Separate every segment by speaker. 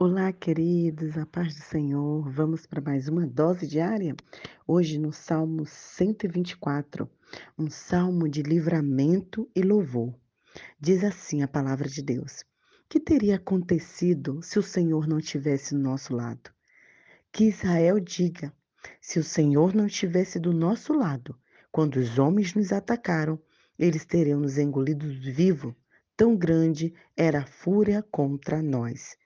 Speaker 1: Olá, queridos, a paz do Senhor. Vamos para mais uma dose diária? Hoje no Salmo 124, um salmo de livramento e louvor. Diz assim a palavra de Deus: Que teria acontecido se o Senhor não tivesse do nosso lado? Que Israel diga: Se o Senhor não estivesse do nosso lado, quando os homens nos atacaram, eles teriam nos engolido vivo. Tão grande era a fúria contra nós.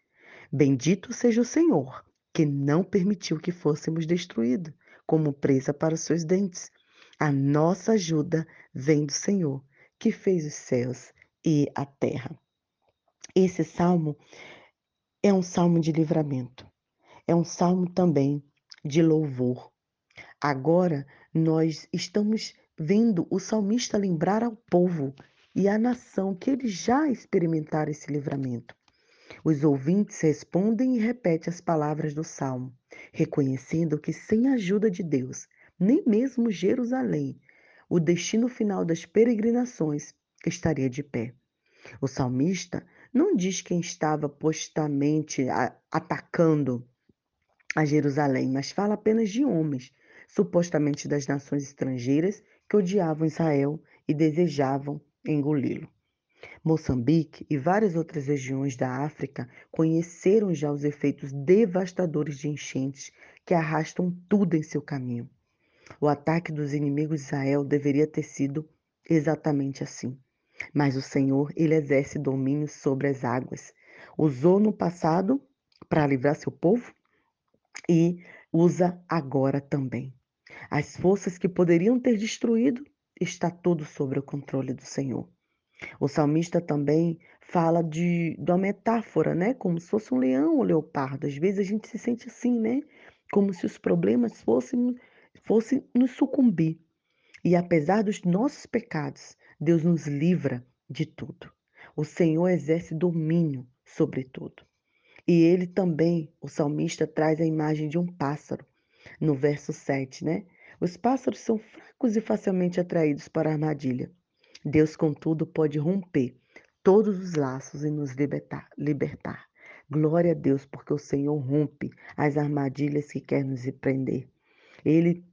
Speaker 1: Bendito seja o Senhor, que não permitiu que fôssemos destruídos, como presa para os seus dentes. A nossa ajuda vem do Senhor, que fez os céus e a terra. Esse salmo é um salmo de livramento, é um salmo também de louvor. Agora nós estamos vendo o salmista lembrar ao povo e à nação que eles já experimentaram esse livramento. Os ouvintes respondem e repetem as palavras do salmo, reconhecendo que sem a ajuda de Deus, nem mesmo Jerusalém, o destino final das peregrinações estaria de pé. O salmista não diz quem estava postamente atacando a Jerusalém, mas fala apenas de homens, supostamente das nações estrangeiras, que odiavam Israel e desejavam engoli-lo. Moçambique e várias outras regiões da África conheceram já os efeitos devastadores de enchentes que arrastam tudo em seu caminho. O ataque dos inimigos de Israel deveria ter sido exatamente assim. Mas o Senhor, ele exerce domínio sobre as águas. Usou no passado para livrar seu povo e usa agora também. As forças que poderiam ter destruído está tudo sob o controle do Senhor. O salmista também fala de, de uma metáfora, né? Como se fosse um leão ou leopardo. Às vezes a gente se sente assim, né? Como se os problemas fossem, fossem nos sucumbir. E apesar dos nossos pecados, Deus nos livra de tudo. O Senhor exerce domínio sobre tudo. E ele também, o salmista, traz a imagem de um pássaro, no verso 7, né? Os pássaros são fracos e facilmente atraídos para a armadilha. Deus, contudo, pode romper todos os laços e nos libertar. libertar. Glória a Deus, porque o Senhor rompe as armadilhas que quer nos prender. Ele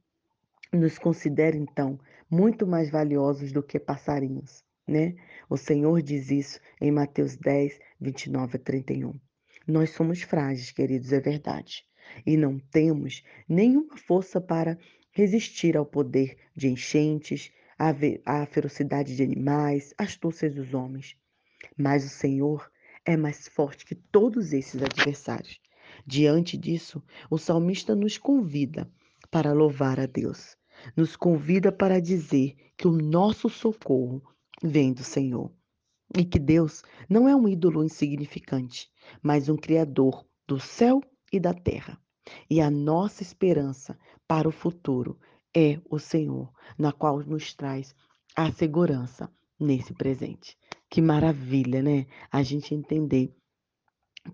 Speaker 1: nos considera, então, muito mais valiosos do que passarinhos, né? O Senhor diz isso em Mateus 10, 29 a 31. Nós somos frágeis, queridos, é verdade. E não temos nenhuma força para resistir ao poder de enchentes, a, ferocidade de animais, astúcias dos homens. Mas o Senhor é mais forte que todos esses adversários. Diante disso, o salmista nos convida para louvar a Deus, nos convida para dizer que o nosso socorro vem do Senhor e que Deus não é um ídolo insignificante, mas um Criador do céu e da terra. E a nossa esperança para o futuro é o Senhor, na qual nos traz a segurança nesse presente. Que maravilha, né? A gente entender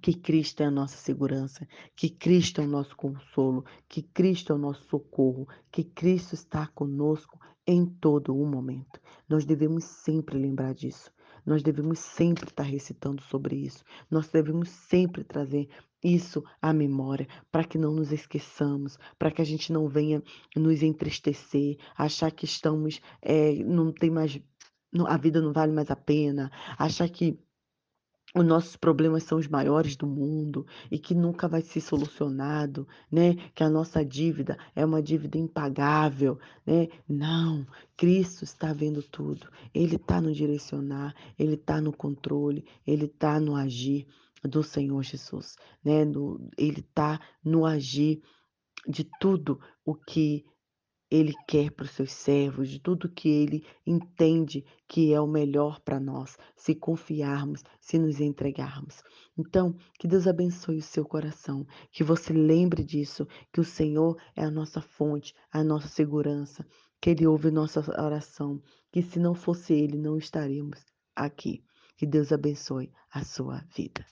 Speaker 1: que Cristo é a nossa segurança, que Cristo é o nosso consolo, que Cristo é o nosso socorro, que Cristo está conosco em todo o momento. Nós devemos sempre lembrar disso. Nós devemos sempre estar recitando sobre isso. Nós devemos sempre trazer isso à memória, para que não nos esqueçamos, para que a gente não venha nos entristecer, achar que estamos, é, não tem mais, a vida não vale mais a pena, achar que os nossos problemas são os maiores do mundo e que nunca vai ser solucionado, né? Que a nossa dívida é uma dívida impagável, né? Não, Cristo está vendo tudo. Ele está no direcionar, ele está no controle, ele está no agir do Senhor Jesus, né? No, ele está no agir de tudo o que ele quer para os seus servos, de tudo que ele entende que é o melhor para nós, se confiarmos, se nos entregarmos. Então, que Deus abençoe o seu coração, que você lembre disso, que o Senhor é a nossa fonte, a nossa segurança, que Ele ouve nossa oração, que se não fosse Ele, não estaríamos aqui. Que Deus abençoe a sua vida.